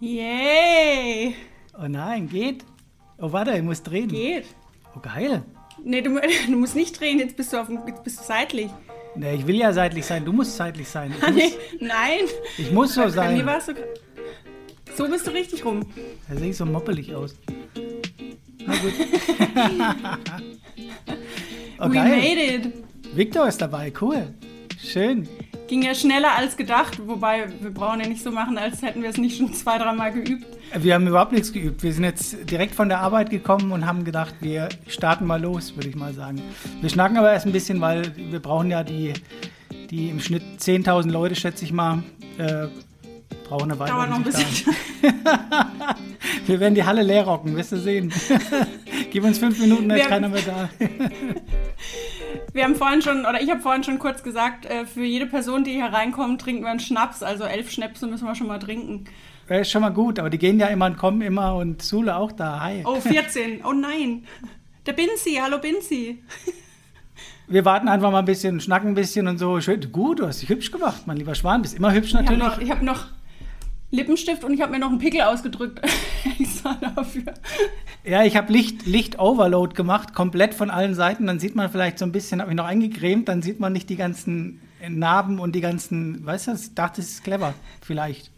Yay! Oh nein, geht. Oh, warte, ich muss drehen. Geht. Oh, geil. Nee, du, du musst nicht drehen, jetzt bist du, auf, dem- jetzt bist du seitlich. Nee, ich will ja seitlich sein, du musst seitlich sein. Ich nee, muss, nein. ich muss so Bei mir sein. warst du. So bist du richtig rum. Da sehe ich so moppelig aus. Na gut. oh, We geil. made it. Victor ist dabei, cool. Schön. Ging ja schneller als gedacht, wobei wir brauchen ja nicht so machen, als hätten wir es nicht schon zwei, dreimal geübt. Wir haben überhaupt nichts geübt. Wir sind jetzt direkt von der Arbeit gekommen und haben gedacht, wir starten mal los, würde ich mal sagen. Wir schnacken aber erst ein bisschen, weil wir brauchen ja die, die im Schnitt 10.000 Leute, schätze ich mal, äh, brauchen eine Weile. Dauert noch ein bisschen. Wir werden die Halle leer rocken, wirst du sehen. Gib uns fünf Minuten, da ist keiner mehr da. Wir haben vorhin schon, oder ich habe vorhin schon kurz gesagt, äh, für jede Person, die hier reinkommt, trinken wir einen Schnaps. Also elf Schnäpse müssen wir schon mal trinken. Das ist schon mal gut, aber die gehen ja immer und kommen immer und Sule auch da. Hi. Oh, 14. Oh nein. Der Binzi. Hallo Binzi. Wir warten einfach mal ein bisschen, schnacken ein bisschen und so. Schön, gut, du hast dich hübsch gemacht, mein lieber Schwan. Bist immer hübsch Ich habe natürlich. noch, ich hab noch Lippenstift und ich habe mir noch einen Pickel ausgedrückt. Extra dafür. Ja, ich habe Licht, Licht-Overload gemacht, komplett von allen Seiten. Dann sieht man vielleicht so ein bisschen, habe ich noch eingecremt, dann sieht man nicht die ganzen Narben und die ganzen, weißt du, ich dachte, das ist clever, vielleicht.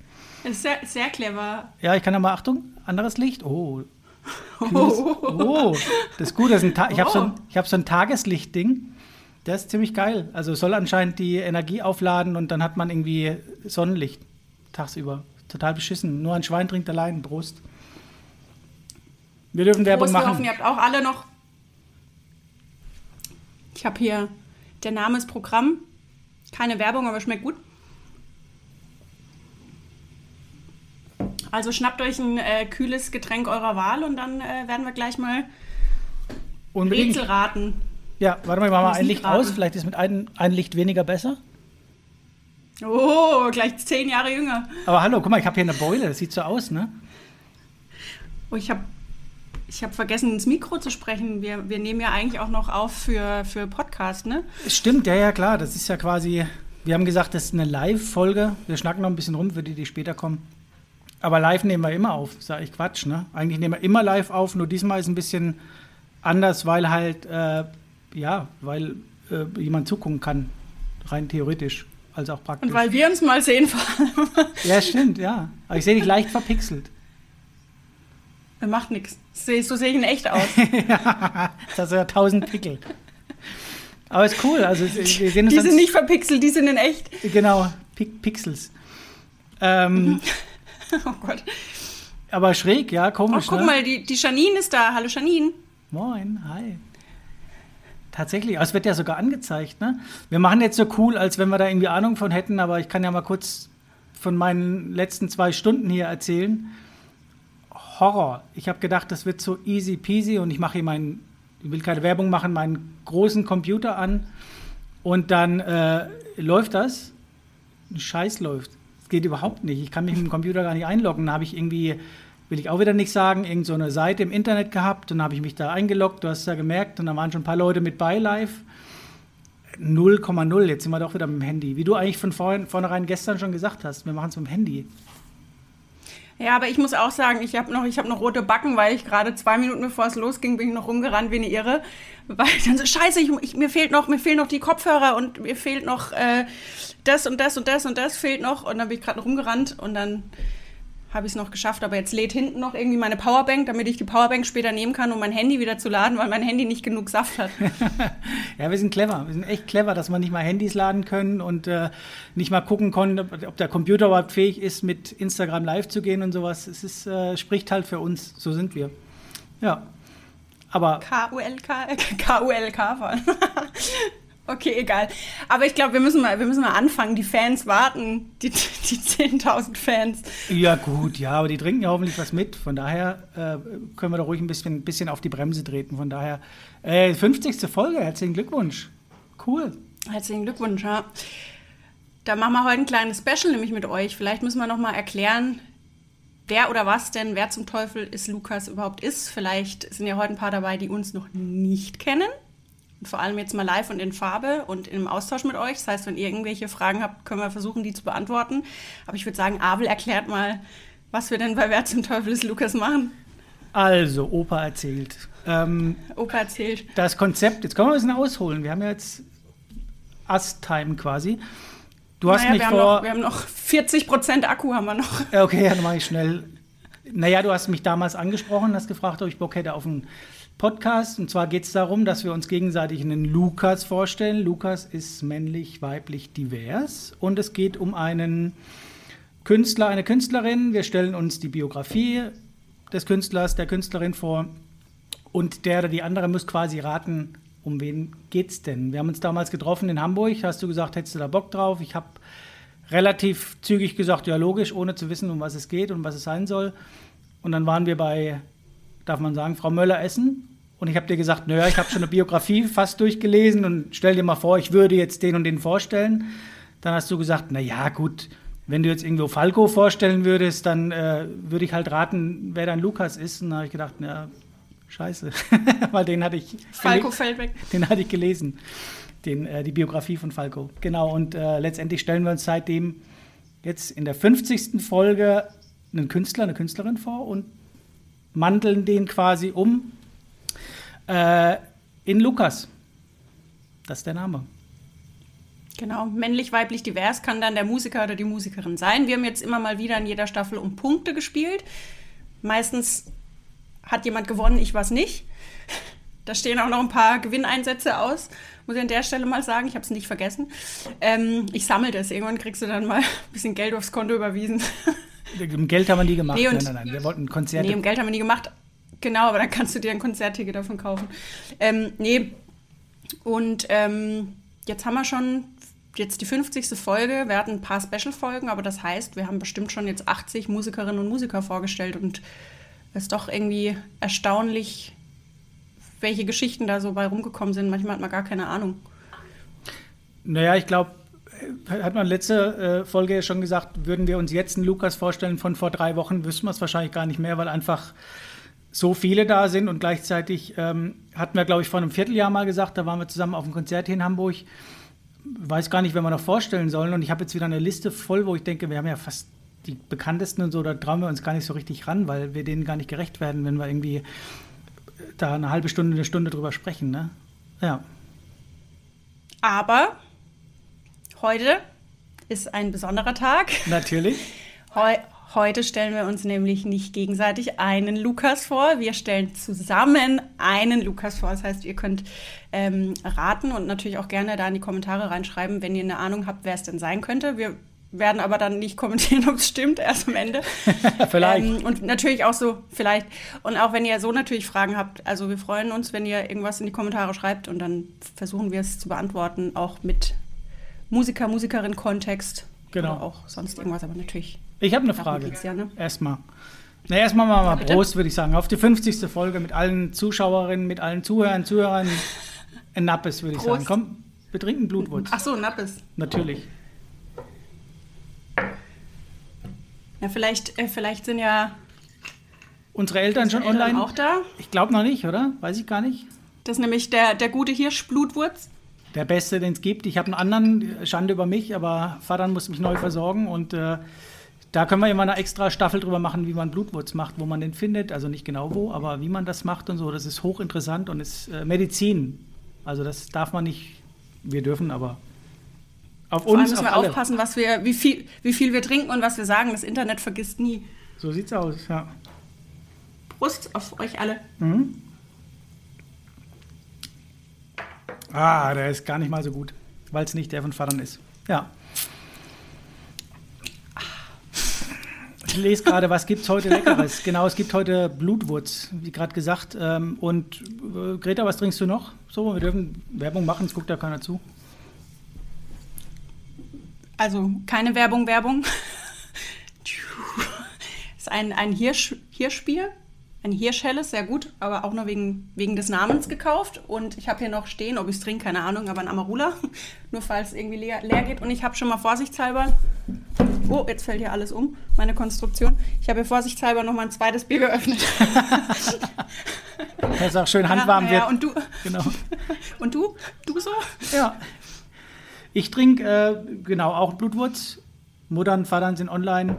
Das ist sehr, sehr clever. Ja, ich kann ja mal, Achtung, anderes Licht. Oh, Oh. oh, das ist gut. Das ist ich habe so ein, Oh. hab so ein Tageslichtding. Das ist ziemlich geil. Also soll anscheinend die Energie aufladen und dann hat man irgendwie Sonnenlicht tagsüber. Total beschissen. Nur ein Schwein trinkt allein. Prost. Wir dürfen Werbung Prost, wir machen. hoffen, ihr habt auch alle noch. Ich habe hier, der Name ist Programm. Keine Werbung, aber schmeckt gut. Also schnappt euch ein äh, kühles Getränk eurer Wahl und dann äh, werden wir gleich mal Unbedingt. Rätsel raten. Ja, warte mal, ich mach mal ein Licht raten. aus. Vielleicht ist mit einem ein Licht weniger besser. Oh, gleich zehn Jahre jünger. Aber hallo, guck mal, ich habe hier eine Beule. Das sieht so aus, ne? Oh, ich habe ich hab vergessen, ins Mikro zu sprechen. Wir, wir nehmen ja eigentlich auch noch auf für, für Podcast, ne? Stimmt, ja, ja, klar. Das ist ja quasi. Wir haben gesagt, das ist eine Live-Folge. Wir schnacken noch ein bisschen rum für die, die später kommen. Aber live nehmen wir immer auf. Ja eigentlich Quatsch, ne? Eigentlich nehmen wir immer live auf. Nur diesmal ist ein bisschen anders, weil halt, äh, ja, weil äh, jemand zugucken kann. Rein theoretisch. Als auch praktisch. Und weil wir uns mal sehen vor allem. ja, stimmt, ja. Aber ich sehe dich leicht verpixelt. Macht nichts. So sehe ich in echt aus. Das hast du ja tausend Pickel. Aber ist cool. Also wir sehen uns Die sind nicht verpixelt, die sind in echt. Genau, Pi- Pixels. Ähm, Oh Gott. aber schräg, ja, Oh, komisch. guck ne? mal, die, die Janine ist da. Hallo Janine. Moin, hi. Tatsächlich, aber es wird ja sogar angezeigt, ne? Wir machen jetzt so cool, als wenn wir da irgendwie Ahnung von hätten, aber ich kann ja mal kurz von meinen letzten zwei Stunden hier erzählen. Horror. Ich habe gedacht, das wird so easy peasy und ich mache hier meinen, ich will keine Werbung machen, meinen großen Computer an und dann äh, läuft das. Scheiß läuft. Es geht überhaupt nicht. Ich kann mich mit dem Computer gar nicht einloggen. Da habe ich irgendwie, will ich auch wieder nicht sagen, irgend so Seite im Internet gehabt dann habe ich mich da eingeloggt. Du hast es ja gemerkt und da waren schon ein paar Leute mit bei live. 0,0. Jetzt sind wir doch wieder mit dem Handy. Wie du eigentlich von vorhin, vornherein gestern schon gesagt hast, wir machen es mit dem Handy. Ja, aber ich muss auch sagen, ich habe noch, hab noch rote Backen, weil ich gerade zwei Minuten bevor es losging, bin ich noch rumgerannt wie eine Irre. Weil ich dann so, scheiße, ich, ich, mir, fehlt noch, mir fehlen noch die Kopfhörer und mir fehlt noch äh, das und das und das und das fehlt noch. Und dann bin ich gerade noch rumgerannt und dann habe ich es noch geschafft. Aber jetzt lädt hinten noch irgendwie meine Powerbank, damit ich die Powerbank später nehmen kann, um mein Handy wieder zu laden, weil mein Handy nicht genug Saft hat. Ja, wir sind clever. Wir sind echt clever, dass wir nicht mal Handys laden können und äh, nicht mal gucken können, ob, der Computer überhaupt fähig ist, mit Instagram live zu gehen und sowas. Es ist, äh, spricht halt für uns. So sind wir. Ja. Aber K-U-L-K, K-U-L-K. Okay, egal. Aber ich glaube, wir müssen mal, wir müssen mal anfangen. Die Fans warten, die, die 10.000 Fans. ja, gut, ja, aber die trinken ja hoffentlich was mit. Von daher äh, können wir da ruhig ein bisschen, ein bisschen auf die Bremse treten. Von daher, äh, 50. Folge, herzlichen Glückwunsch. Cool. Herzlichen Glückwunsch, ja. Da machen wir heute ein kleines Special nämlich mit euch. Vielleicht müssen wir noch mal erklären, wer oder was denn, wer zum Teufel ist Lukas überhaupt ist. Vielleicht sind ja heute ein paar dabei, die uns noch nicht kennen. Vor allem jetzt mal live und in Farbe und im Austausch mit euch. Das heißt, wenn ihr irgendwelche Fragen habt, können wir versuchen, die zu beantworten. Aber ich würde sagen, Abel erklärt mal, was wir denn bei Wer zum Teufel ist Lukas machen. Also, Opa erzählt. Ähm, Opa erzählt. das Konzept, jetzt können wir ein bisschen ausholen. Wir haben ja jetzt Ast-Time quasi. Du hast naja, mich wir, haben vor. noch, wir haben noch 40 Prozent Akku haben wir noch. Okay, dann mache ich schnell. Naja, du hast mich damals angesprochen, hast gefragt, ob ich Bock hätte auf einen Podcast. Und zwar geht es darum, dass wir uns gegenseitig einen Lukas vorstellen. Lukas ist männlich, weiblich, divers. Und es geht um einen Künstler, eine Künstlerin. Wir stellen uns die Biografie des Künstlers, der Künstlerin vor. Und der oder die andere muss quasi raten, um wen geht's denn? Wir haben uns damals getroffen in Hamburg. Hast du gesagt, hättest du da Bock drauf? Ich habe relativ zügig gesagt, ja logisch, ohne zu wissen, um was es geht und was es sein soll. Und dann waren wir bei, darf man sagen, Frau Möller essen. Und ich habe dir gesagt, naja, ich habe schon eine Biografie fast durchgelesen und stell dir mal vor, ich würde jetzt den und den vorstellen. Dann hast du gesagt, naja, gut, wenn du jetzt irgendwo Falco vorstellen würdest, dann äh, würde ich halt raten, wer dein Lukas ist. Und dann habe ich gedacht, na, scheiße, weil den hatte ich, Falco fällt weg. den hatte ich gelesen, den, äh, die Biografie von Falco. Genau, und äh, letztendlich stellen wir uns seitdem jetzt in der 50. Folge einen Künstler, eine Künstlerin vor und manteln den quasi um äh, in Lukas. Das ist der Name. Genau, männlich, weiblich, divers kann dann der Musiker oder die Musikerin sein. Wir haben jetzt immer mal wieder in jeder Staffel um Punkte gespielt. Meistens hat jemand gewonnen, ich was nicht. Da stehen auch noch ein paar Gewinneinsätze aus, muss ich an der Stelle mal sagen. Ich habe es nicht vergessen. Ähm, ich sammle das. Irgendwann kriegst du dann mal ein bisschen Geld aufs Konto überwiesen. Um Geld haben wir nie gemacht. Nee, und- nein, nein, nein. Wir wollten Konzerte. Nee, um Geld haben wir nie gemacht. Genau, aber dann kannst du dir ein Konzertticket davon kaufen. Ähm, nee, und ähm, jetzt haben wir schon jetzt die 50. Folge. Wir hatten ein paar Special-Folgen, aber das heißt, wir haben bestimmt schon jetzt 80 Musikerinnen und Musiker vorgestellt und es ist doch irgendwie erstaunlich, welche Geschichten da so bei rumgekommen sind. Manchmal hat man gar keine Ahnung. Naja, ich glaube, hat man letzte äh, Folge ja schon gesagt, würden wir uns jetzt einen Lukas vorstellen von vor drei Wochen, wüssten wir es wahrscheinlich gar nicht mehr, weil einfach so viele da sind und gleichzeitig ähm, hatten wir, glaube ich, vor einem Vierteljahr mal gesagt, da waren wir zusammen auf einem Konzert hier in Hamburg. Weiß gar nicht, wer wir noch vorstellen sollen. Und ich habe jetzt wieder eine Liste voll, wo ich denke, wir haben ja fast die bekanntesten und so, da trauen wir uns gar nicht so richtig ran, weil wir denen gar nicht gerecht werden, wenn wir irgendwie da eine halbe Stunde, eine Stunde drüber sprechen. Ne? Ja. Aber heute ist ein besonderer Tag. Natürlich. Heu heute stellen wir uns nämlich nicht gegenseitig einen Lukas vor, wir stellen zusammen einen Lukas vor. Das heißt, ihr könnt ähm, raten und natürlich auch gerne da in die Kommentare reinschreiben, wenn ihr eine Ahnung habt, wer es denn sein könnte. Wir werden aber dann nicht kommentieren, ob es stimmt, erst am Ende. Vielleicht. Ähm, und natürlich auch so, vielleicht. Und auch wenn ihr so natürlich Fragen habt, also wir freuen uns, wenn ihr irgendwas in die Kommentare schreibt und dann versuchen wir es zu beantworten, auch mit Musiker, Musikerin, Kontext. Genau. Oder auch sonst irgendwas, aber natürlich. Ich habe eine Frage. ja, ne? Erstmal. Na, erstmal mal, mal bitte? Prost, würde ich sagen. Auf die 50. Folge mit allen Zuschauerinnen, mit allen Zuhörern, Zuhörern. Ein Nappes, würde ich Prost. sagen. Komm, wir trinken Blutwurz. Ach so, Nappes. Natürlich. Ja, vielleicht, äh, vielleicht sind ja Unsere Eltern schon Eltern online? auch da. Ich glaube noch nicht, oder? Weiß ich gar nicht. Das ist nämlich der, der gute Hirsch, Blutwurz. Der Beste, den es gibt. Ich habe einen anderen, Schande über mich, aber Vater muss mich neu versorgen und äh, da können wir immer eine extra Staffel drüber machen, wie man Blutwurz macht, wo man den findet. Also nicht genau wo, aber wie man das macht und so. Das ist hochinteressant und ist äh, Medizin. Also das darf man nicht, wir dürfen, aber auf Vor uns, müssen auf wir alle. aufpassen, was wir, wie, viel, wie viel wir trinken und was wir sagen. Das Internet vergisst nie. So sieht's aus, ja. Prost auf euch alle. Mhm. Ah, der ist gar nicht mal so gut, weil es nicht der von Vatern ist. Ja. Ich lese gerade, was gibt es heute Leckeres? genau, es gibt heute Blutwurz, wie gerade gesagt. Ähm, und äh, Greta, was trinkst du noch? So, wir dürfen Werbung machen, es guckt da keiner zu. Also keine Werbung, Werbung. Ist ein, ein Hirsch, Hirschbier. Ein Hirschhelles, sehr gut, aber auch nur wegen, wegen des Namens gekauft. Und ich habe hier noch stehen, ob ich es trinke, keine Ahnung, aber ein Amarula. Nur falls es irgendwie leer, leer geht. Und ich habe schon mal vorsichtshalber. Oh, jetzt fällt hier alles um, meine Konstruktion. Ich habe hier vorsichtshalber noch mal ein zweites Bier geöffnet. Das ist auch schön handwarm ja, ja, wird. und du? Genau. Und du? Du so? Ja. Ich trinke, äh, genau, auch Blutwurz. Muttern, Vatern sind online.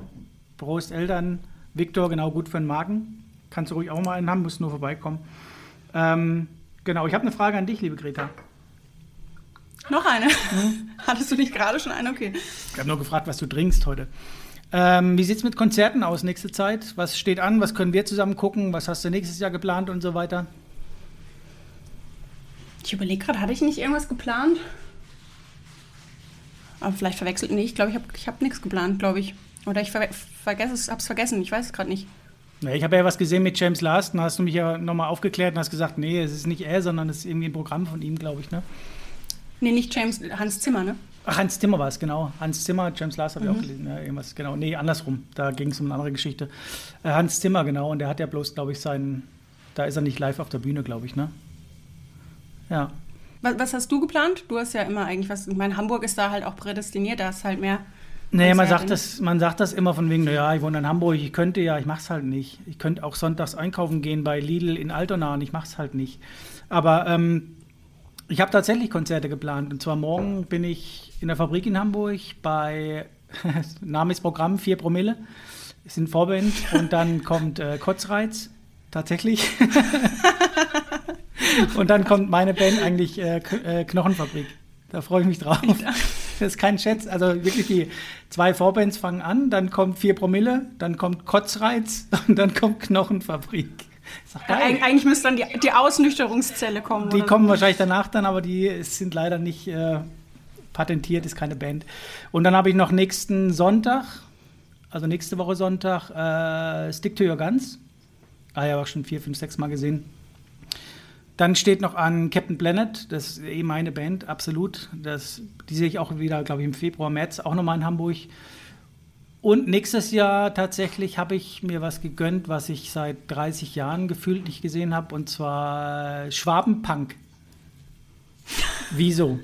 Prost, Eltern. Victor, genau, gut für den Magen. Kannst du ruhig auch mal einen haben, musst nur vorbeikommen. Ähm, genau, ich habe eine Frage an dich, liebe Greta. Noch eine? Mhm. Hattest du nicht gerade schon eine? Okay. Ich habe nur gefragt, was du trinkst heute. Ähm, wie sieht es mit Konzerten aus nächste Zeit? Was steht an? Was können wir zusammen gucken? Was hast du nächstes Jahr geplant und so weiter? Ich überlege gerade, hatte ich nicht irgendwas geplant? Aber vielleicht verwechselt. Nee, ich glaube, ich habe ich hab nichts geplant, glaube ich. Oder ich ver vergesse es, habe es vergessen. Ich weiß es gerade nicht. Ja, ich habe ja was gesehen mit James Last. Da hast du mich ja nochmal aufgeklärt und hast gesagt, nee, es ist nicht er, sondern es ist irgendwie ein Programm von ihm, glaube ich, ne? Nee, nicht James, Hans Zimmer, ne? Ach, Hans Zimmer war es, genau. Hans Zimmer, James Last habe ich auch mhm. gelesen. Ja, irgendwas, genau. Nee, andersrum. Da ging es um eine andere Geschichte. Äh, Hans Zimmer, genau. Und der hat ja bloß, glaube ich, seinen. Da ist er nicht live auf der Bühne, glaube ich, ne? Ja. Was, was, hast du geplant? Du hast ja immer eigentlich was. Ich meine, Hamburg ist da halt auch prädestiniert, da ist halt mehr. Nee, man sagt, das, man sagt das immer von wegen, naja, ich wohne in Hamburg, ich könnte ja, ich mach's halt nicht. Ich könnte auch sonntags einkaufen gehen bei Lidl in Altona und ich mach's halt nicht. Aber ähm, ich habe tatsächlich Konzerte geplant. Und zwar morgen bin ich in der Fabrik in Hamburg bei Name ist Programm 4 Promille. Ist ein Vorband und dann kommt äh, Kotzreiz, tatsächlich. und dann kommt meine Band eigentlich äh, äh, Knochenfabrik. Da freue ich mich drauf. Das ist kein Schätz. Also wirklich die zwei Vorbands fangen an, dann kommt 4 Promille, dann kommt Kotzreiz und dann kommt Knochenfabrik. Ja, eigentlich müsste dann die, die Ausnüchterungszelle kommen. Die kommen so. wahrscheinlich danach dann, aber die sind leider nicht äh, patentiert, ist keine Band. Und dann habe ich noch nächsten Sonntag, also nächste Woche Sonntag, äh, Stick to Your Guns. Ah ja, auch schon vier, fünf, sechs Mal gesehen. Dann steht noch an Captain Planet, das ist eh meine Band, absolut. Das, die sehe ich auch wieder, glaube ich, im Februar, März, auch nochmal in Hamburg. Und nächstes Jahr tatsächlich habe ich mir was gegönnt, was ich seit 30 Jahren gefühlt nicht gesehen habe, und zwar Schwabenpunk. Wieso?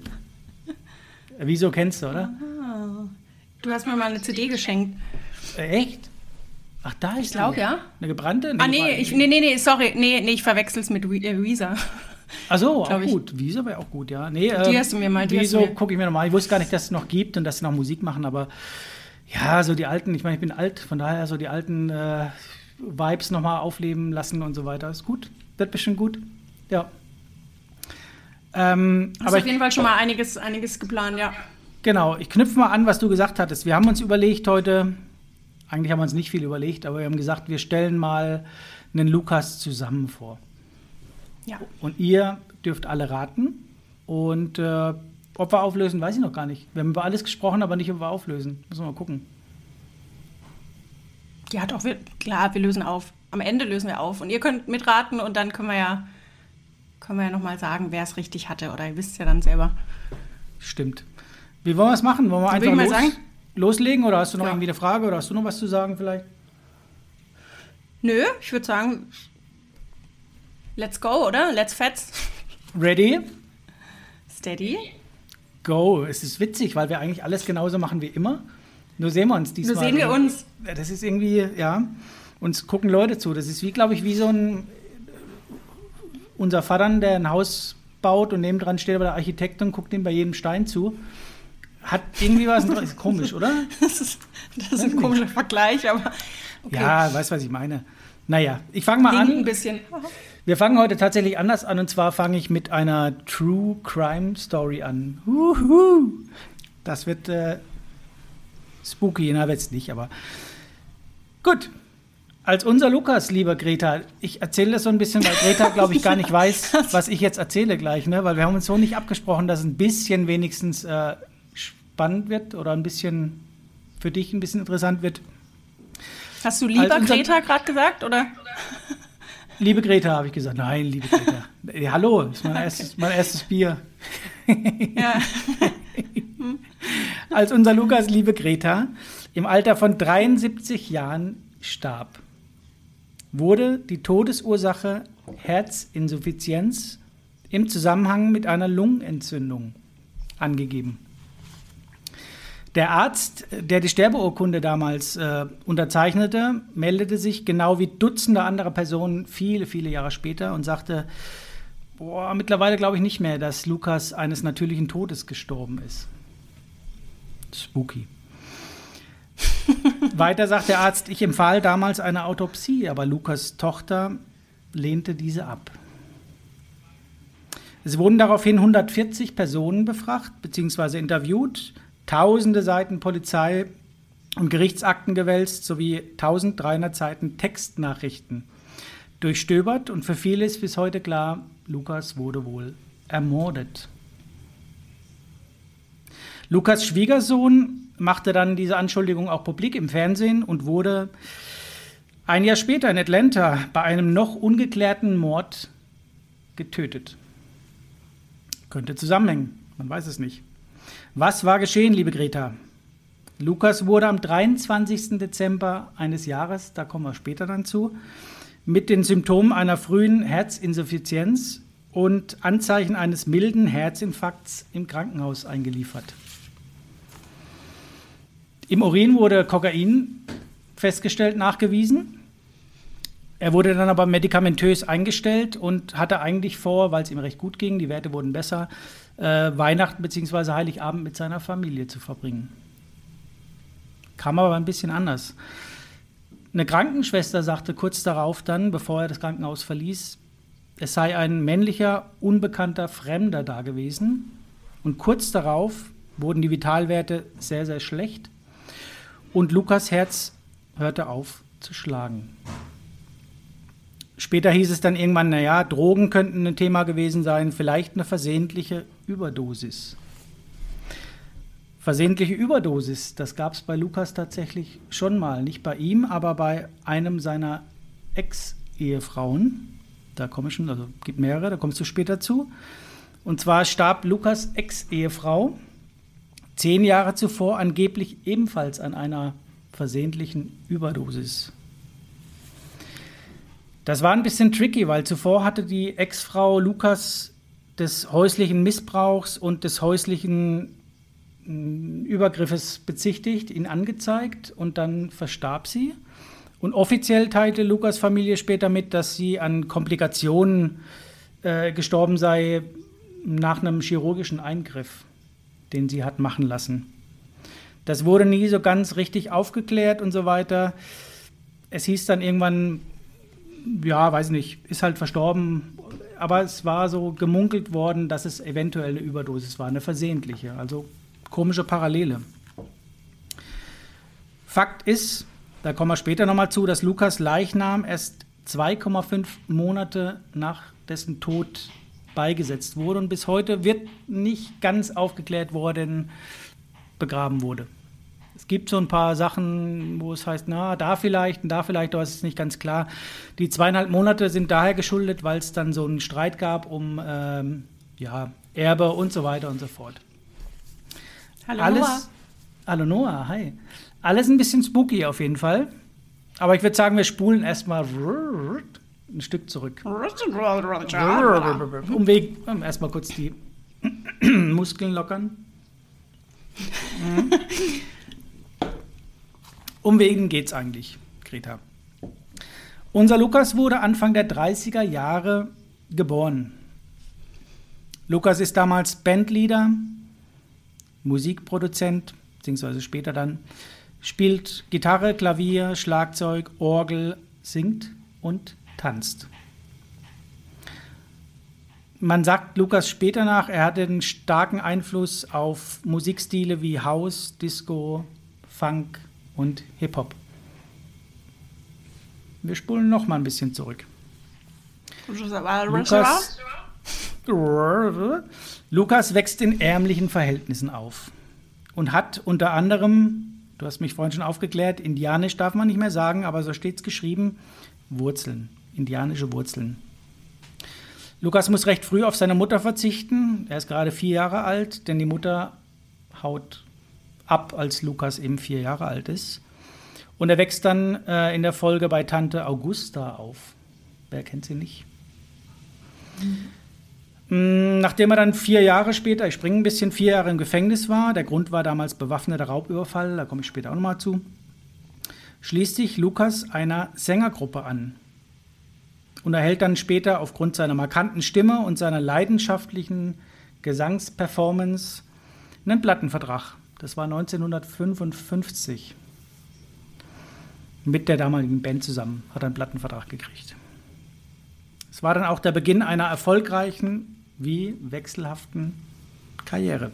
Wieso kennst du, oder? Ah, du hast mir mal eine CD geschenkt. Echt? Ach, da ist Ich glaube, ja. Eine gebrannte? Eine ah, nee, ich, nee, nee, nee, sorry. Nee, nee ich verwechsel es mit äh, Weezer. Ach so, auch ich. gut. Wieso wäre auch gut, ja. Nee, die ähm, hast du mir mal. Wieso gucke ich mir nochmal. Ich wusste gar nicht, dass es noch gibt und dass sie noch Musik machen, aber ja, so die alten, ich meine, ich bin alt, von daher so die alten äh, Vibes nochmal aufleben lassen und so weiter. Ist gut. Wird bestimmt gut. Ja. Ähm, Hast aber auf jeden Fall schon mal einiges, einiges geplant, ja. Genau, ich knüpfe mal an, was du gesagt hattest. Wir haben uns überlegt heute, eigentlich haben wir uns nicht viel überlegt, aber wir haben gesagt, wir stellen mal einen Lukas zusammen vor. Ja. Und ihr dürft alle raten. Und äh, ob wir auflösen, weiß ich noch gar nicht. Wir haben über alles gesprochen, aber nicht über auflösen. Müssen wir mal gucken. Ja, doch, wir, klar, wir lösen auf. Am Ende lösen wir auf. Und ihr könnt mitraten und dann können wir ja, können wir ja nochmal sagen, wer es richtig hatte. Oder ihr wisst ja dann selber. Stimmt. Wie wollen wir es machen? Wollen wir einfach los, sagen, loslegen? Oder hast du noch ja. irgendwie eine Frage? Oder hast du noch was zu sagen vielleicht? Nö, ich würde sagen, let's go, oder? Let's fetz. Ready? Steady go. Es ist witzig, weil wir eigentlich alles genauso machen wie immer. Nur sehen wir uns diesmal. Nur sehen wir uns. Das ist irgendwie, ja, uns gucken Leute zu. Das ist wie, glaube ich, wie so ein unser Vater, der ein Haus baut und nebendran steht aber der Architekt und guckt ihm bei jedem Stein zu. Hat irgendwie was ist komisch, oder? Das ist, das ist ein komischer Vergleich, aber. Okay. Ja, weißt du, was ich meine. Naja, ich fange mal Klingt an. ein bisschen. Wir fangen heute tatsächlich anders an und zwar fange ich mit einer True Crime Story an. Uhu. Das wird äh, spooky, na wird's nicht, aber gut. Als unser Lukas, lieber Greta, ich erzähle das so ein bisschen, weil Greta, glaube ich, gar nicht weiß, was ich jetzt erzähle gleich, ne? Weil wir haben uns so nicht abgesprochen, dass es ein bisschen wenigstens äh, spannend wird oder ein bisschen für dich ein bisschen interessant wird. Hast du lieber Greta gerade gesagt, oder? Liebe Greta, habe ich gesagt. Nein, liebe Greta. Ja, hallo, das ist mein erstes, mein erstes Bier. Ja. Als unser Lukas, liebe Greta, im Alter von 73 Jahren starb, wurde die Todesursache Herzinsuffizienz im Zusammenhang mit einer Lungenentzündung angegeben. Der Arzt, der die Sterbeurkunde damals äh, unterzeichnete, meldete sich genau wie Dutzende anderer Personen viele, viele Jahre später und sagte, boah, mittlerweile glaube ich nicht mehr, dass Lukas eines natürlichen Todes gestorben ist. Spooky. Weiter sagt der Arzt, ich empfahl damals eine Autopsie, aber Lukas Tochter lehnte diese ab. Es wurden daraufhin 140 Personen befragt bzw. interviewt, tausende Seiten Polizei und Gerichtsakten gewälzt sowie 1300 Seiten Textnachrichten durchstöbert und für viele ist bis heute klar, Lukas wurde wohl ermordet. Lukas Schwiegersohn machte dann diese Anschuldigung auch publik im Fernsehen und wurde ein Jahr später in Atlanta bei einem noch ungeklärten Mord getötet. Könnte zusammenhängen, man weiß es nicht. Was war geschehen, liebe Greta? Lukas wurde am 23. Dezember eines Jahres, da kommen wir später dann zu, mit den Symptomen einer frühen Herzinsuffizienz und Anzeichen eines milden Herzinfarkts im Krankenhaus eingeliefert. Im Urin wurde Kokain festgestellt, nachgewiesen. Er wurde dann aber medikamentös eingestellt und hatte eigentlich vor, weil es ihm recht gut ging, die Werte wurden besser, äh, Weihnachten bzw. Heiligabend mit seiner Familie zu verbringen. Kam aber ein bisschen anders. Eine Krankenschwester sagte kurz darauf dann, bevor er das Krankenhaus verließ, es sei ein männlicher, unbekannter Fremder da gewesen. Und kurz darauf wurden die Vitalwerte sehr, sehr schlecht und Lukas Herz hörte auf zu schlagen. Später hieß es dann irgendwann, naja, Drogen könnten ein Thema gewesen sein, vielleicht eine versehentliche Überdosis. Versehentliche Überdosis, das gab es bei Lukas tatsächlich schon mal. Nicht bei ihm, aber bei einem seiner Ex-Ehefrauen. Da komme ich schon, also gibt mehrere, da kommst du später zu. Und zwar starb Lukas Ex-Ehefrau zehn Jahre zuvor angeblich ebenfalls an einer versehentlichen Überdosis. Das war ein bisschen tricky, weil zuvor hatte die Ex-Frau Lukas des häuslichen Missbrauchs und des häuslichen mm, Übergriffes bezichtigt, ihn angezeigt und dann verstarb sie. Und offiziell teilte Lukas Familie später mit, dass sie an Komplikationen äh, gestorben sei nach einem chirurgischen Eingriff den sie hat machen lassen. Das wurde nie so ganz richtig aufgeklärt und so weiter. Es hieß dann irgendwann, ja, weiß nicht, ist halt verstorben. Aber es war so gemunkelt worden, dass es eventuell eine Überdosis war, eine versehentliche. Also komische Parallele. Fakt ist, da kommen wir später nochmal zu, dass Lukas Leichnam erst 2,5 Monate nach dessen Tod beigesetzt wurde und bis heute wird nicht ganz aufgeklärt worden, begraben wurde. Es gibt so ein paar Sachen, wo es heißt, na, da vielleicht und da vielleicht, aber es ist nicht ganz klar. Die zweieinhalb Monate sind daher geschuldet, weil es dann so einen Streit gab um ähm, ja, Erbe und so weiter und so fort. Hallo Alles, Noah. Hallo Noah, hi. Alles ein bisschen spooky auf jeden Fall. Aber ich würde sagen, wir spulen erstmal ein Stück zurück. Umweg, erstmal kurz die Muskeln lockern. Mhm. Um wen geht's eigentlich, Greta? Unser Lukas wurde Anfang der 30er Jahre geboren. Lukas ist damals Bandleader, Musikproduzent, beziehungsweise später dann, spielt Gitarre, Klavier, Schlagzeug, Orgel, singt und tanzt. Man sagt Lukas später nach, er hatte einen starken Einfluss auf Musikstile wie House, Disco, Funk und Hip-Hop. Wir spulen noch mal ein bisschen zurück. Lukas, Lukas wächst in ärmlichen Verhältnissen auf und hat unter anderem, du hast mich vorhin schon aufgeklärt, indianisch darf man nicht mehr sagen, aber so steht es geschrieben, Wurzeln indianische Wurzeln. Lukas muss recht früh auf seine Mutter verzichten. Er ist gerade vier Jahre alt, denn die Mutter haut ab, als Lukas eben vier Jahre alt ist. Und er wächst dann äh, in der Folge bei Tante Augusta auf. Wer kennt sie nicht? Mhm. Nachdem er dann vier Jahre später, ich springe ein bisschen, vier Jahre im Gefängnis war, der Grund war damals bewaffneter Raubüberfall, da komme ich später auch nochmal zu, schließt sich Lukas einer Sängergruppe an und erhält dann später aufgrund seiner markanten Stimme und seiner leidenschaftlichen Gesangsperformance einen Plattenvertrag. Das war 1955. mit der damaligen Band zusammen, hat einen Plattenvertrag gekriegt. Es war dann auch der Beginn einer erfolgreichen wie wechselhaften Karriere.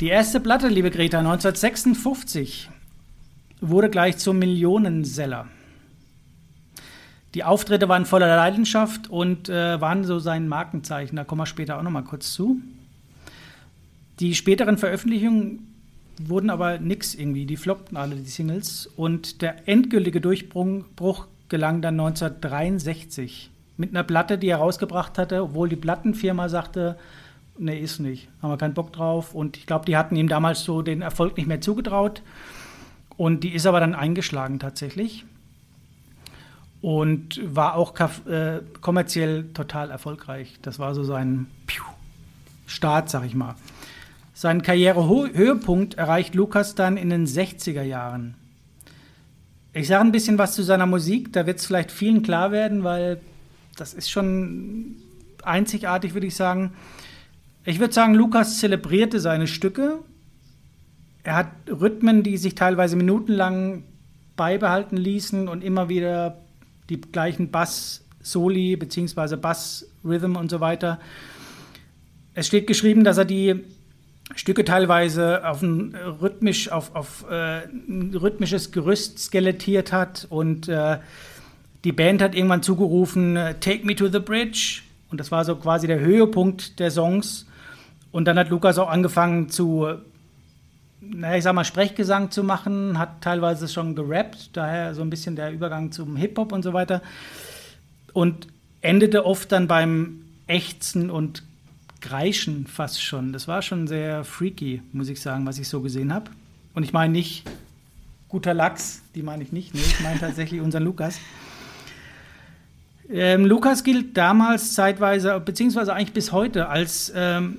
Die erste Platte, liebe Greta, 1956, wurde gleich zum Millionenseller. Die Auftritte waren voller Leidenschaft und äh, waren so sein Markenzeichen. Da kommen wir später auch noch mal kurz zu. Die späteren Veröffentlichungen wurden aber nix irgendwie. Die floppten alle, die Singles. Und der endgültige Durchbruch gelang dann 1963 mit einer Platte, die er rausgebracht hatte, obwohl die Plattenfirma sagte, nee, ist nicht, haben wir keinen Bock drauf. Und ich glaube, die hatten ihm damals so den Erfolg nicht mehr zugetraut. Und die ist aber dann eingeschlagen tatsächlich. Und war auch äh, kommerziell total erfolgreich. Das war so sein Start, sag ich mal. Seinen Karrierehöhepunkt erreicht Lukas dann in den 60er Jahren. Ich sage ein bisschen was zu seiner Musik, da wird es vielleicht vielen klar werden, weil das ist schon einzigartig, würde ich sagen. Ich würde sagen, Lukas zelebrierte seine Stücke. Er hat Rhythmen, die sich teilweise minutenlang beibehalten ließen und immer wieder die gleichen Bass-Soli bzw. Bass-Rhythm und so weiter. Es steht geschrieben, dass er die Stücke teilweise auf ein rhythmisch auf, auf äh, ein rhythmisches Gerüst skelettiert hat und äh, die Band hat irgendwann zugerufen äh, Take Me to the Bridge und das war so quasi der Höhepunkt der Songs und dann hat Lukas auch angefangen zu naja, ich sag mal, Sprechgesang zu machen, hat teilweise schon gerappt, daher so ein bisschen der Übergang zum Hip-Hop und so weiter. Und endete oft dann beim Ächzen und Kreischen fast schon. Das war schon sehr freaky, muss ich sagen, was ich so gesehen habe. Und ich meine nicht guter Lachs, die meine ich nicht. Nee, ich meine tatsächlich unseren Lukas. Ähm, Lukas gilt damals zeitweise, beziehungsweise eigentlich bis heute, als ähm,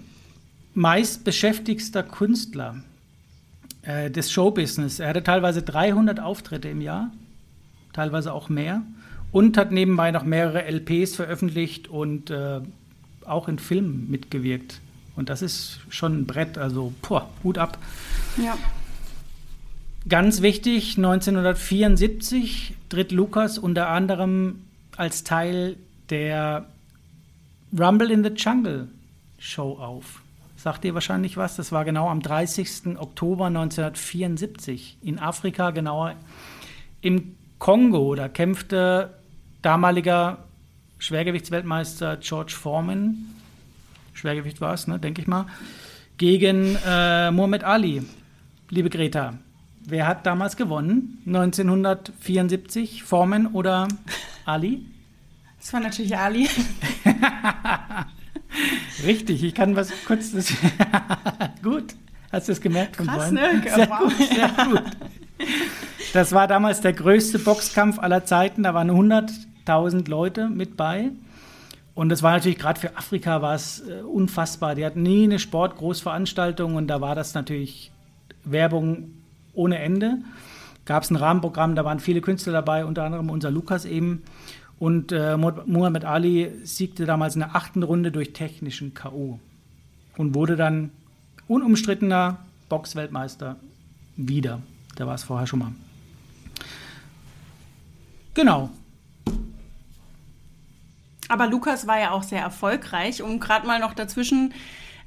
meist beschäftigster Künstler äh, des Showbusiness. Er hatte teilweise 300 Auftritte im Jahr, teilweise auch mehr. Und hat nebenbei noch mehrere LPs veröffentlicht und äh, auch in Filmen mitgewirkt. Und das ist schon ein Brett, also boah, Hut ab. Ja. Ganz wichtig, 1974 tritt Lukas unter anderem als Teil der Rumble in the Jungle Show auf. Sagt ihr wahrscheinlich was? Das war genau am 30. Oktober 1974 in Afrika, genauer im Kongo. Da kämpfte damaliger Schwergewichtsweltmeister George Foreman, Schwergewicht war es, ne, denke ich mal, gegen äh, Muhammad Ali. Liebe Greta, wer hat damals gewonnen? 1974, Foreman oder Ali? Das war natürlich Ali. Richtig, ich kann was kurz. Das gut, hast du es gemerkt? Krass, ne? Sehr wow. gut, sehr gut. Das war damals der größte Boxkampf aller Zeiten. Da waren 100 1000 Leute mit bei. Und das war natürlich gerade für Afrika war es äh, unfassbar. Die hatten nie eine Sportgroßveranstaltung und da war das natürlich Werbung ohne Ende. Gab es ein Rahmenprogramm, da waren viele Künstler dabei, unter anderem unser Lukas eben. Und äh, Muhammad Ali siegte damals in der achten Runde durch technischen K.O. und wurde dann unumstrittener Boxweltmeister wieder. Da war es vorher schon mal. Genau, aber Lukas war ja auch sehr erfolgreich. Um gerade mal noch dazwischen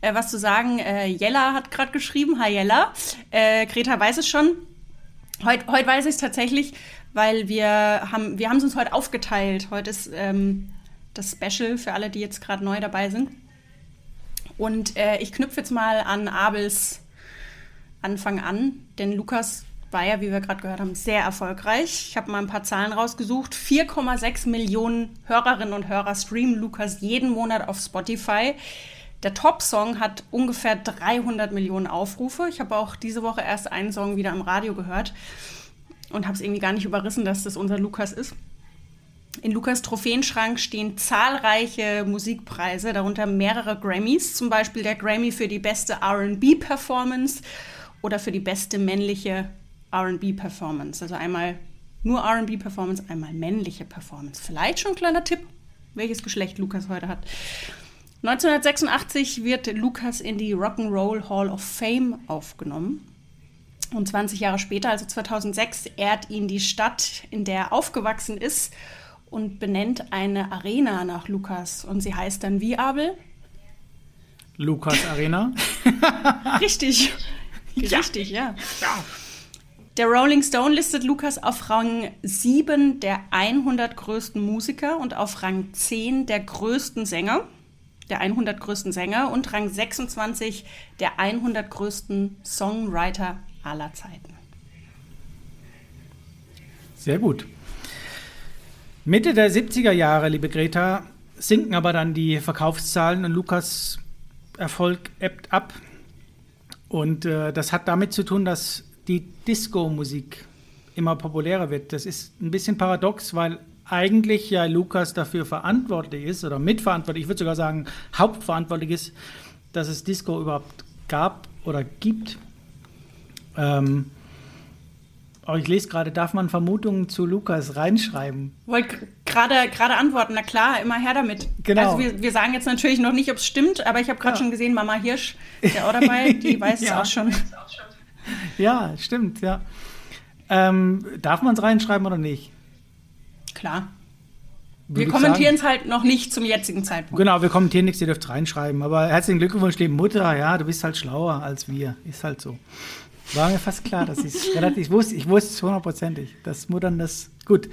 äh, was zu sagen, äh, Jella hat gerade geschrieben, hi Jella. Äh, Greta weiß es schon. Heute heut weiß ich es tatsächlich, weil wir haben wir es uns heute aufgeteilt. Heute ist ähm, das Special für alle, die jetzt gerade neu dabei sind. Und äh, ich knüpfe jetzt mal an Abels Anfang an, denn Lukas war ja, wie wir gerade gehört haben, sehr erfolgreich. Ich habe mal ein paar Zahlen rausgesucht. 4,6 Millionen Hörerinnen und Hörer streamen Lukas jeden Monat auf Spotify. Der Top-Song hat ungefähr 300 Millionen Aufrufe. Ich habe auch diese Woche erst einen Song wieder im Radio gehört und habe es irgendwie gar nicht überrissen, dass das unser Lukas ist. In Lukas Trophäenschrank stehen zahlreiche Musikpreise, darunter mehrere Grammys, zum Beispiel der Grammy für die beste RB-Performance oder für die beste männliche RB-Performance. Also einmal nur RB-Performance, einmal männliche Performance. Vielleicht schon ein kleiner Tipp, welches Geschlecht Lukas heute hat. 1986 wird Lukas in die Rock'n'Roll Hall of Fame aufgenommen. Und 20 Jahre später, also 2006, ehrt ihn die Stadt, in der er aufgewachsen ist und benennt eine Arena nach Lukas. Und sie heißt dann wie, Abel? Lukas Arena. Richtig. Ja. Richtig, ja. ja. Der Rolling Stone listet Lukas auf Rang 7 der 100 größten Musiker und auf Rang 10 der größten Sänger, der 100 größten Sänger und Rang 26 der 100 größten Songwriter aller Zeiten. Sehr gut. Mitte der 70er Jahre, liebe Greta, sinken aber dann die Verkaufszahlen und Lukas Erfolg ebbt ab. Und äh, das hat damit zu tun, dass die Disco-Musik immer populärer wird. Das ist ein bisschen paradox, weil eigentlich ja Lukas dafür verantwortlich ist oder mitverantwortlich, ich würde sogar sagen hauptverantwortlich ist, dass es Disco überhaupt gab oder gibt. Ähm, aber ich lese gerade, darf man Vermutungen zu Lukas reinschreiben? Wollte gerade gerade antworten, na klar, immer her damit. Genau. Also wir, wir sagen jetzt natürlich noch nicht, ob es stimmt, aber ich habe gerade ja. schon gesehen, Mama Hirsch ist ja auch dabei, die weiß ja. es auch schon. Ja, stimmt, ja. Ähm, darf man es reinschreiben oder nicht? Klar. Würde wir kommentieren es halt noch nicht zum jetzigen Zeitpunkt. Genau, wir kommentieren nichts, ihr dürft reinschreiben. Aber herzlichen Glückwunsch, liebe Mutter. Ja, du bist halt schlauer als wir. Ist halt so. War mir fast klar, dass ich es relativ, ich wusste, ich wusste es hundertprozentig, dass Muttern das, gut.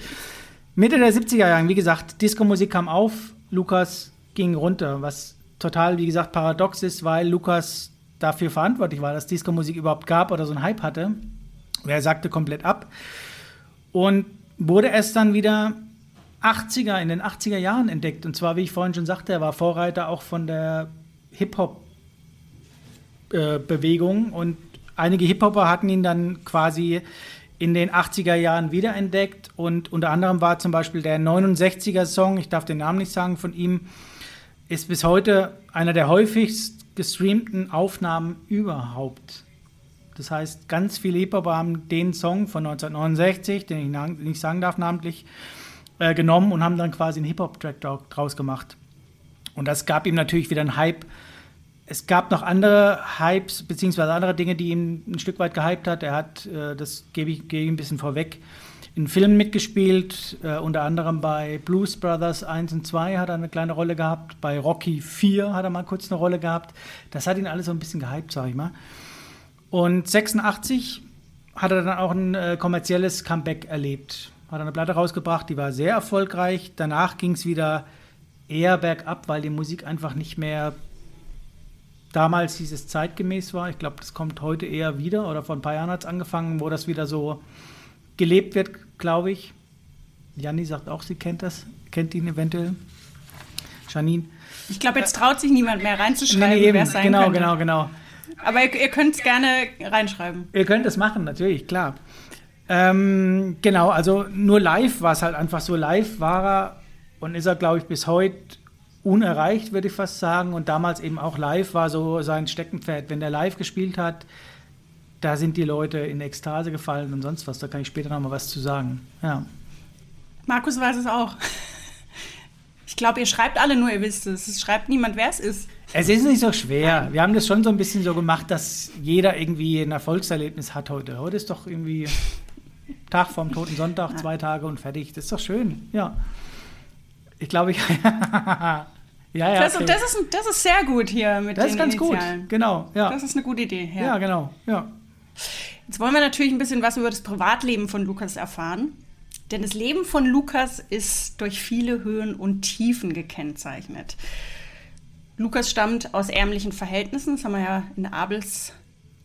Mitte der 70er Jahre, wie gesagt, Disco-Musik kam auf, Lukas ging runter, was total, wie gesagt, paradox ist, weil Lukas dafür verantwortlich war, dass Disco-Musik überhaupt gab oder so einen Hype hatte. Er sagte komplett ab und wurde erst dann wieder 80er, in den 80er Jahren entdeckt. Und zwar, wie ich vorhin schon sagte, er war Vorreiter auch von der Hip-Hop-Bewegung äh, und einige Hip-Hopper hatten ihn dann quasi in den 80er Jahren wiederentdeckt und unter anderem war zum Beispiel der 69er Song, ich darf den Namen nicht sagen, von ihm, ist bis heute einer der häufigst gestreamten Aufnahmen überhaupt. Das heißt, ganz viele Hip-Hopper haben den Song von 1969, den ich nicht sagen darf namentlich, äh, genommen und haben dann quasi einen Hip-Hop-Track draus gemacht. Und das gab ihm natürlich wieder einen Hype, es gab noch andere Hypes, beziehungsweise andere Dinge, die ihn ein Stück weit gehypt hat. Er hat, äh, das gebe ich, gebe ich ein bisschen vorweg, in Filmen mitgespielt, äh, unter anderem bei Blues Brothers 1 und 2 hat er eine kleine Rolle gehabt, bei Rocky 4 hat er mal kurz eine Rolle gehabt. Das hat ihn alles so ein bisschen gehypt, sag ich mal. Und 86 hat er dann auch ein äh, kommerzielles Comeback erlebt. Hat eine Platte rausgebracht, die war sehr erfolgreich. Danach ging es wieder eher bergab, weil die Musik einfach nicht mehr damals dieses zeitgemäß war. Ich glaube, das kommt heute eher wieder oder vor ein paar Jahren hat es angefangen, wo das wieder so gelebt wird, glaube ich. Janni sagt auch, sie kennt das, kennt ihn eventuell. Janine. Ich glaube, jetzt traut sich niemand mehr reinzuschreiben, nee, wer es sein genau, könnte. Genau, genau, genau. Aber ihr, ihr könnt es gerne reinschreiben. Ihr könnt es machen, natürlich, klar. Ähm, genau, also nur live war es halt einfach so. Live war er und ist er, glaube ich, bis heute unerreicht, würde ich fast sagen. Und damals eben auch live war so sein Steckenpferd. Wenn der live gespielt hat, da sind die Leute in Ekstase gefallen und sonst was. Da kann ich später noch mal was zu sagen. Ja. Markus weiß es auch. Ich glaube, ihr schreibt alle nur, ihr wisst es. Es schreibt niemand, wer es ist. Es ist nicht so schwer. Wir haben das schon so ein bisschen so gemacht, dass jeder irgendwie ein Erfolgserlebnis hat heute. Heute ist doch irgendwie Tag vorm Toten Sonntag, zwei Tage und fertig. Das ist doch schön. Ja. Ich glaube, ich. Ja, ja, das, okay. das, ist, das ist sehr gut hier mit das den ist ganz Initialen. gut, genau. Ja. Das ist eine gute Idee. Ja. ja, genau. Ja. Jetzt wollen wir natürlich ein bisschen was über das Privatleben von Lukas erfahren. Denn das Leben von Lukas ist durch viele Höhen und Tiefen gekennzeichnet. Lukas stammt aus ärmlichen Verhältnissen, das haben wir ja in Abels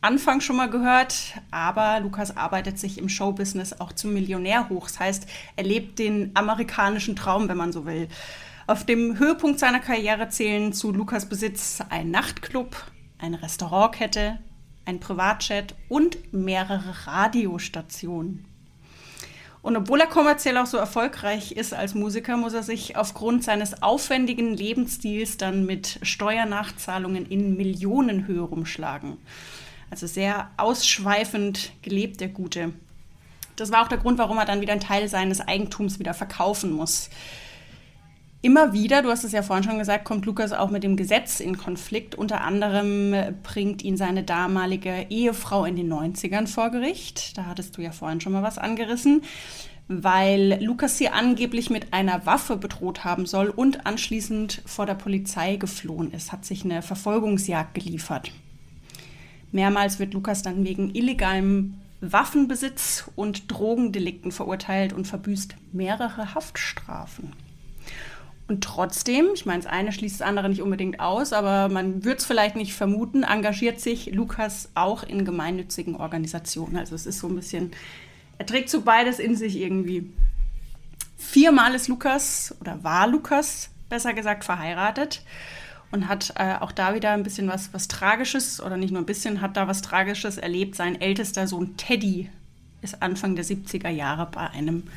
Anfang schon mal gehört, aber Lukas arbeitet sich im Showbusiness auch zum Millionär hoch. Das heißt, er lebt den amerikanischen Traum, wenn man so will. Auf dem Höhepunkt seiner Karriere zählen zu Lukas Besitz ein Nachtclub, eine Restaurantkette, ein Privatjet und mehrere Radiostationen. Und obwohl er kommerziell auch so erfolgreich ist als Musiker, muss er sich aufgrund seines aufwendigen Lebensstils dann mit Steuernachzahlungen in Millionenhöhe rumschlagen. Also sehr ausschweifend gelebt, der Gute. Das war auch der Grund, warum er dann wieder einen Teil seines Eigentums wieder verkaufen muss. Immer wieder, du hast es ja vorhin schon gesagt, kommt Lukas auch mit dem Gesetz in Konflikt. Unter anderem bringt ihn seine damalige Ehefrau in den 90ern vor Gericht. Da hattest du ja vorhin schon mal was angerissen, weil Lukas sie angeblich mit einer Waffe bedroht haben soll und anschließend vor der Polizei geflohen ist, hat sich eine Verfolgungsjagd geliefert. Mehrmals wird Lukas dann wegen illegalem Waffenbesitz und Drogendelikten verurteilt und verbüßt mehrere Haftstrafen. Und trotzdem, ich meine, das eine schließt das andere nicht unbedingt aus, aber man wird es vielleicht nicht vermuten, engagiert sich Lukas auch in gemeinnützigen Organisationen. Also es ist so ein bisschen, er trägt so beides in sich irgendwie. Viermal ist Lukas oder war Lukas, besser gesagt, verheiratet und hat äh, auch da wieder ein bisschen was, was Tragisches oder nicht nur ein bisschen, hat da was Tragisches erlebt. Sein ältester Sohn Teddy ist Anfang der 70er Jahre bei einem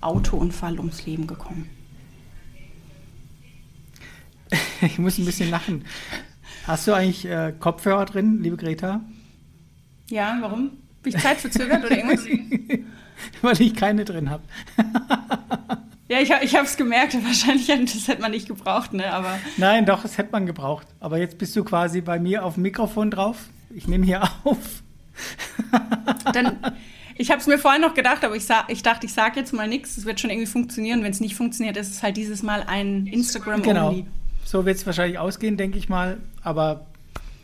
Autounfall ums Leben gekommen. ich muss ein bisschen lachen. Hast du eigentlich äh, Kopfhörer drin, liebe Greta? Ja, warum? Bin ich zeitverzögert oder irgendwas? Weil ich keine drin habe. ja, ich, ich habe es gemerkt. Wahrscheinlich das hätte man nicht gebraucht, ne? Aber Nein, doch, das hätte man gebraucht. Aber jetzt bist du quasi bei mir auf dem Mikrofon drauf. Ich nehme hier auf. Dann, ich habe es mir vorhin noch gedacht, aber ich, ich dachte, ich sage jetzt mal nichts. Es wird schon irgendwie funktionieren. Wenn es nicht funktioniert, ist es halt dieses Mal ein Instagram-Only. Genau. So wird es wahrscheinlich ausgehen, denke ich mal. Aber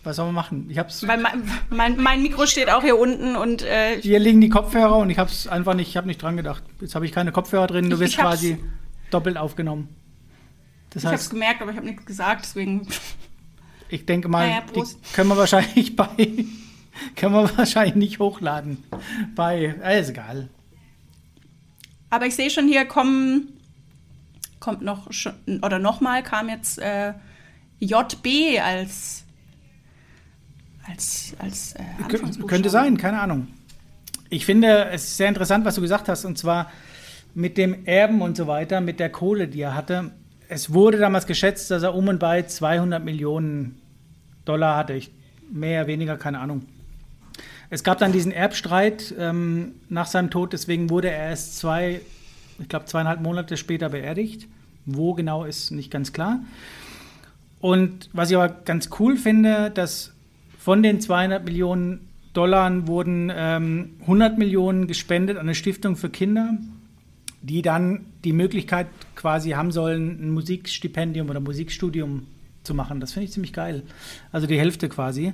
was soll man machen? Ich hab's mein, mein, mein, Mikro steht auch hier unten und äh, hier liegen die Kopfhörer und ich habe es einfach nicht, ich habe nicht dran gedacht. Jetzt habe ich keine Kopfhörer drin. Du wirst quasi doppelt aufgenommen. Das ich habe es gemerkt, aber ich habe nichts gesagt, deswegen. Ich denke mal, naja, die können wir wahrscheinlich bei können wir wahrscheinlich nicht hochladen. Bei, äh, ist egal. Aber ich sehe schon hier kommen kommt noch oder nochmal kam jetzt äh, JB als als als äh, könnte sein, keine Ahnung. Ich finde es sehr interessant, was du gesagt hast, und zwar mit dem Erben und so weiter, mit der Kohle, die er hatte. Es wurde damals geschätzt, dass er um und bei 200 Millionen Dollar hatte. Ich, mehr, weniger, keine Ahnung. Es gab dann diesen Erbstreit ähm, nach seinem Tod, deswegen wurde er erst zwei, ich glaube zweieinhalb Monate später beerdigt. Wo genau ist nicht ganz klar. Und was ich aber ganz cool finde, dass von den 200 Millionen Dollar wurden ähm, 100 Millionen gespendet an eine Stiftung für Kinder, die dann die Möglichkeit quasi haben sollen, ein Musikstipendium oder Musikstudium zu machen. Das finde ich ziemlich geil. Also die Hälfte quasi.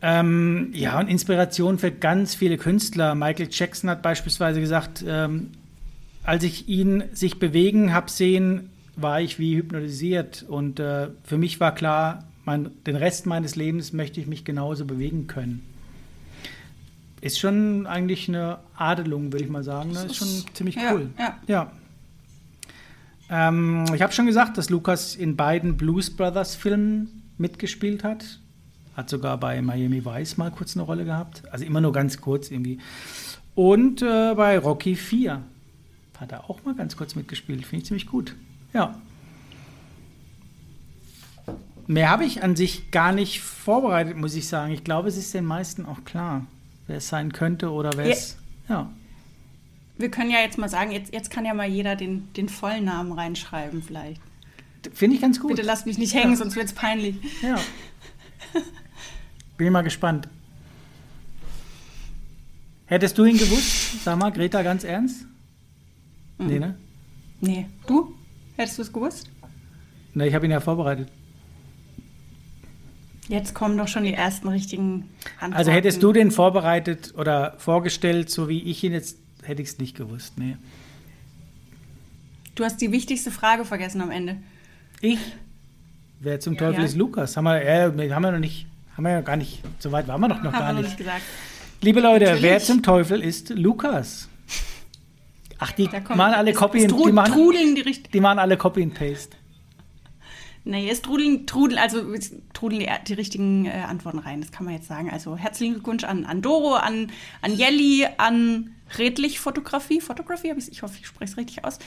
Ähm, ja, und Inspiration für ganz viele Künstler. Michael Jackson hat beispielsweise gesagt, ähm, als ich ihn sich bewegen habe sehen, war ich wie hypnotisiert. Und äh, für mich war klar, mein, den Rest meines Lebens möchte ich mich genauso bewegen können. Ist schon eigentlich eine Adelung, würde ich mal sagen. Das ne? ist schon ziemlich cool. Ja. ja. Ähm, ich habe schon gesagt, dass Lukas in beiden Blues Brothers Filmen mitgespielt hat. Hat sogar bei Miami Vice mal kurz eine Rolle gehabt. Also immer nur ganz kurz irgendwie. Und äh, bei Rocky 4 hat er auch mal ganz kurz mitgespielt. Finde ich ziemlich gut. Ja. Mehr habe ich an sich gar nicht vorbereitet, muss ich sagen. Ich glaube, es ist den meisten auch klar, wer es sein könnte oder wer es. Ja. Wir können ja jetzt mal sagen, jetzt, jetzt kann ja mal jeder den, den vollen Namen reinschreiben, vielleicht. Finde ich ganz gut. Bitte lasst mich nicht hängen, ja. sonst wird es peinlich. Ja. Bin mal gespannt. Hättest du ihn gewusst? Sag mal, Greta, ganz ernst? Mhm. Nee, ne? Nee. Du? Hättest du es gewusst? Ne, ich habe ihn ja vorbereitet. Jetzt kommen doch schon die ersten richtigen Antworten. Also hättest du den vorbereitet oder vorgestellt, so wie ich ihn jetzt, hätte ich es nicht gewusst. Nee. Du hast die wichtigste Frage vergessen am Ende. Ich? Wer zum Teufel ja. ist Lukas? Haben wir, äh, haben wir noch nicht, haben wir ja gar nicht, so weit waren wir doch noch haben gar nicht. nicht gesagt. Liebe Leute, Natürlich. wer zum Teufel ist Lukas? Ach, die machen alle Copy and machen, trudeln die, die machen alle Copy and Paste. Nee, es trudeln, trudeln, also trudeln die, die richtigen äh, Antworten rein, das kann man jetzt sagen. Also herzlichen Glückwunsch an, an Doro, an, an Jelly, an Redlich Fotografie. Fotografie, ich hoffe, ich spreche es richtig aus.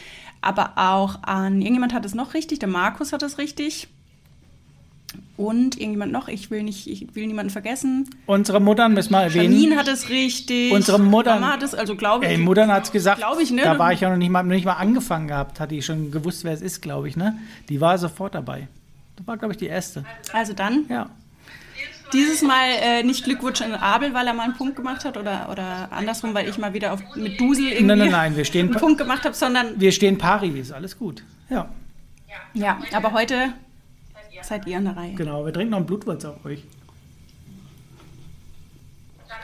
Aber auch an, irgendjemand hat es noch richtig, der Markus hat es richtig. Und irgendjemand noch, ich will nicht, ich will niemanden vergessen. Unsere Muttern müssen wir erwähnen. Janine hat es richtig. Unsere Muttern. Mama hat es, also glaube ich. Ey, Muttern hat es gesagt. Glaube ich, ne? Da war ich ja noch nicht mal, noch nicht mal angefangen gehabt, hatte ich schon gewusst, wer es ist, glaube ich, ne? Die war sofort dabei. Das war, glaube ich, die erste. Also dann, Ja. dieses Mal äh, nicht Glückwunsch an Abel, weil er mal einen Punkt gemacht hat oder, oder andersrum, weil ich mal wieder auf, mit Dusel irgendwie Nein, nein, nein, wir stehen, einen Punkt gemacht habe, sondern wir stehen pari, ist alles gut. Ja, ja, aber heute seid ihr an der Reihe. genau. Wir trinken noch einen Blutwurz auf euch.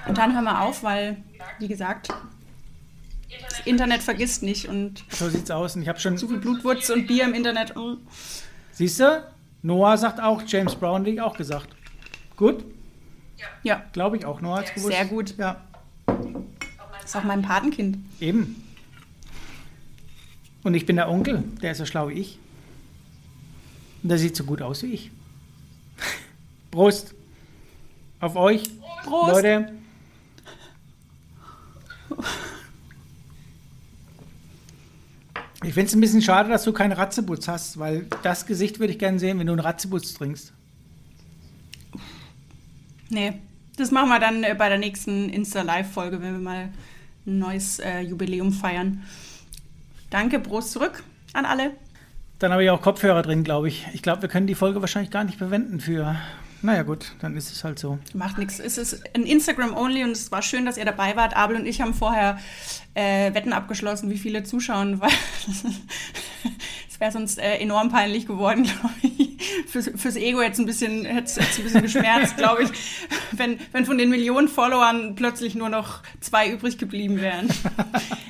Und dann hören wir auf, weil, wie gesagt, das Internet vergisst nicht und So sieht's aus. Und ich habe schon. zu viel Blutwurz und Bier im Internet. mm. Siehst du? Noah sagt auch, James Brown hat auch gesagt. Gut? Ja, Glaube ich auch. Noah hat's gewusst. Sehr gut. Ja, ist auch mein Patenkind. eben. Und ich bin der Onkel, der ist so schlau wie ich. Und der sieht so gut aus wie ich. Prost. Auf euch. Prost. Leute. Ich finde es ein bisschen schade, dass du keinen Ratzebutz hast, weil das Gesicht würde ich gerne sehen, wenn du einen Ratzebutz trinkst. Nee, das machen wir dann äh, bei der nächsten Insta-Live-Folge, wenn wir mal ein neues äh, Jubiläum feiern. Danke, Prost zurück an alle. Dann habe ich auch Kopfhörer drin, glaube ich. Ich glaube, wir können die Folge wahrscheinlich gar nicht verwenden für. Naja, gut, dann ist es halt so. Macht nichts. Es ist ein Instagram-only und es war schön, dass ihr dabei wart. Abel und ich haben vorher äh, Wetten abgeschlossen, wie viele zuschauen, weil es wäre sonst äh, enorm peinlich geworden, glaube ich. Fürs, fürs Ego jetzt ein bisschen, hätte es ein bisschen geschmerzt, glaube ich, wenn, wenn von den Millionen Followern plötzlich nur noch zwei übrig geblieben wären.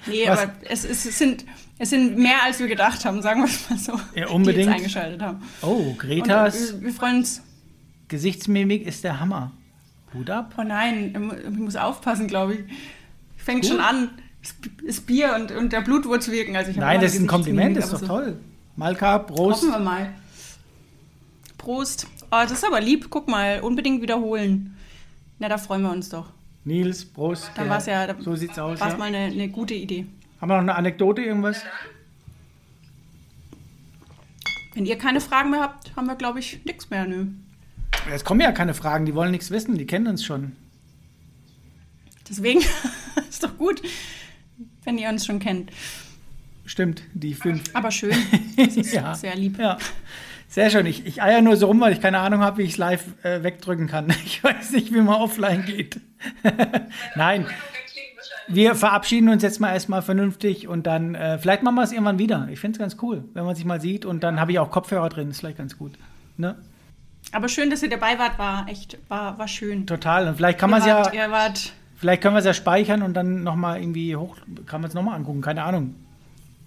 Nee, Was? aber es, es, es, sind, es sind mehr, als wir gedacht haben, sagen wir es mal so. Ja, Die unbedingt. jetzt eingeschaltet haben. Oh, Und, Gretas äh, wir freuen uns. Gesichtsmimik ist der Hammer. Hut ab. Oh nein, ich muss aufpassen, glaube ich. Fängt Gut. schon an. Das Bier und, und der Blutwurz wirken. Also Nein, das ist ein Kompliment, das ist doch aber toll. Malka, so. Prost. Hoffen wir mal. Prost. Oh, das ist aber lieb. Guck mal, unbedingt wiederholen. Na, da freuen wir uns doch. Nils, Prost. Da war's ja- da so sieht's aus. War es Ja. mal eine, eine gute Idee. Haben wir noch eine Anekdote, irgendwas? Wenn ihr keine Fragen mehr habt, haben wir, glaube ich, nichts mehr. Nö. Es kommen ja keine Fragen, die wollen nichts wissen, die kennen uns schon. Deswegen ist doch gut, wenn ihr uns schon kennt. Stimmt, die fünf. Aber schön. Das ist Ja. sehr lieb. Ja. Sehr schön. Ich, ich eier nur so rum, weil ich keine Ahnung habe, wie ich es live äh, wegdrücken kann. Ich weiß nicht, wie man offline geht. Nein. Wir verabschieden uns jetzt mal erstmal vernünftig und dann, äh, vielleicht machen wir es irgendwann wieder. Ich finde es ganz cool, wenn man sich mal sieht und dann habe ich auch Kopfhörer drin, ist vielleicht ganz gut. Ne? Aber schön, dass ihr dabei wart, war echt, war, war schön. Total. Und vielleicht kann man es ja, ihr wart vielleicht können wir es ja speichern und dann nochmal irgendwie hoch, kann man es nochmal angucken, keine Ahnung.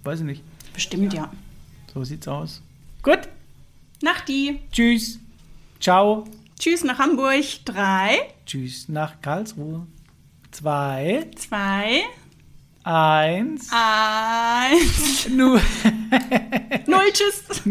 Weiß ich nicht. bestimmt, ja. So sieht's aus. Gut. Nachti. Tschüss. Ciao. Tschüss nach Hamburg. Drei, Tschüss nach Karlsruhe. Zwei, zwei, eins, eins, nu. null. Tschüss.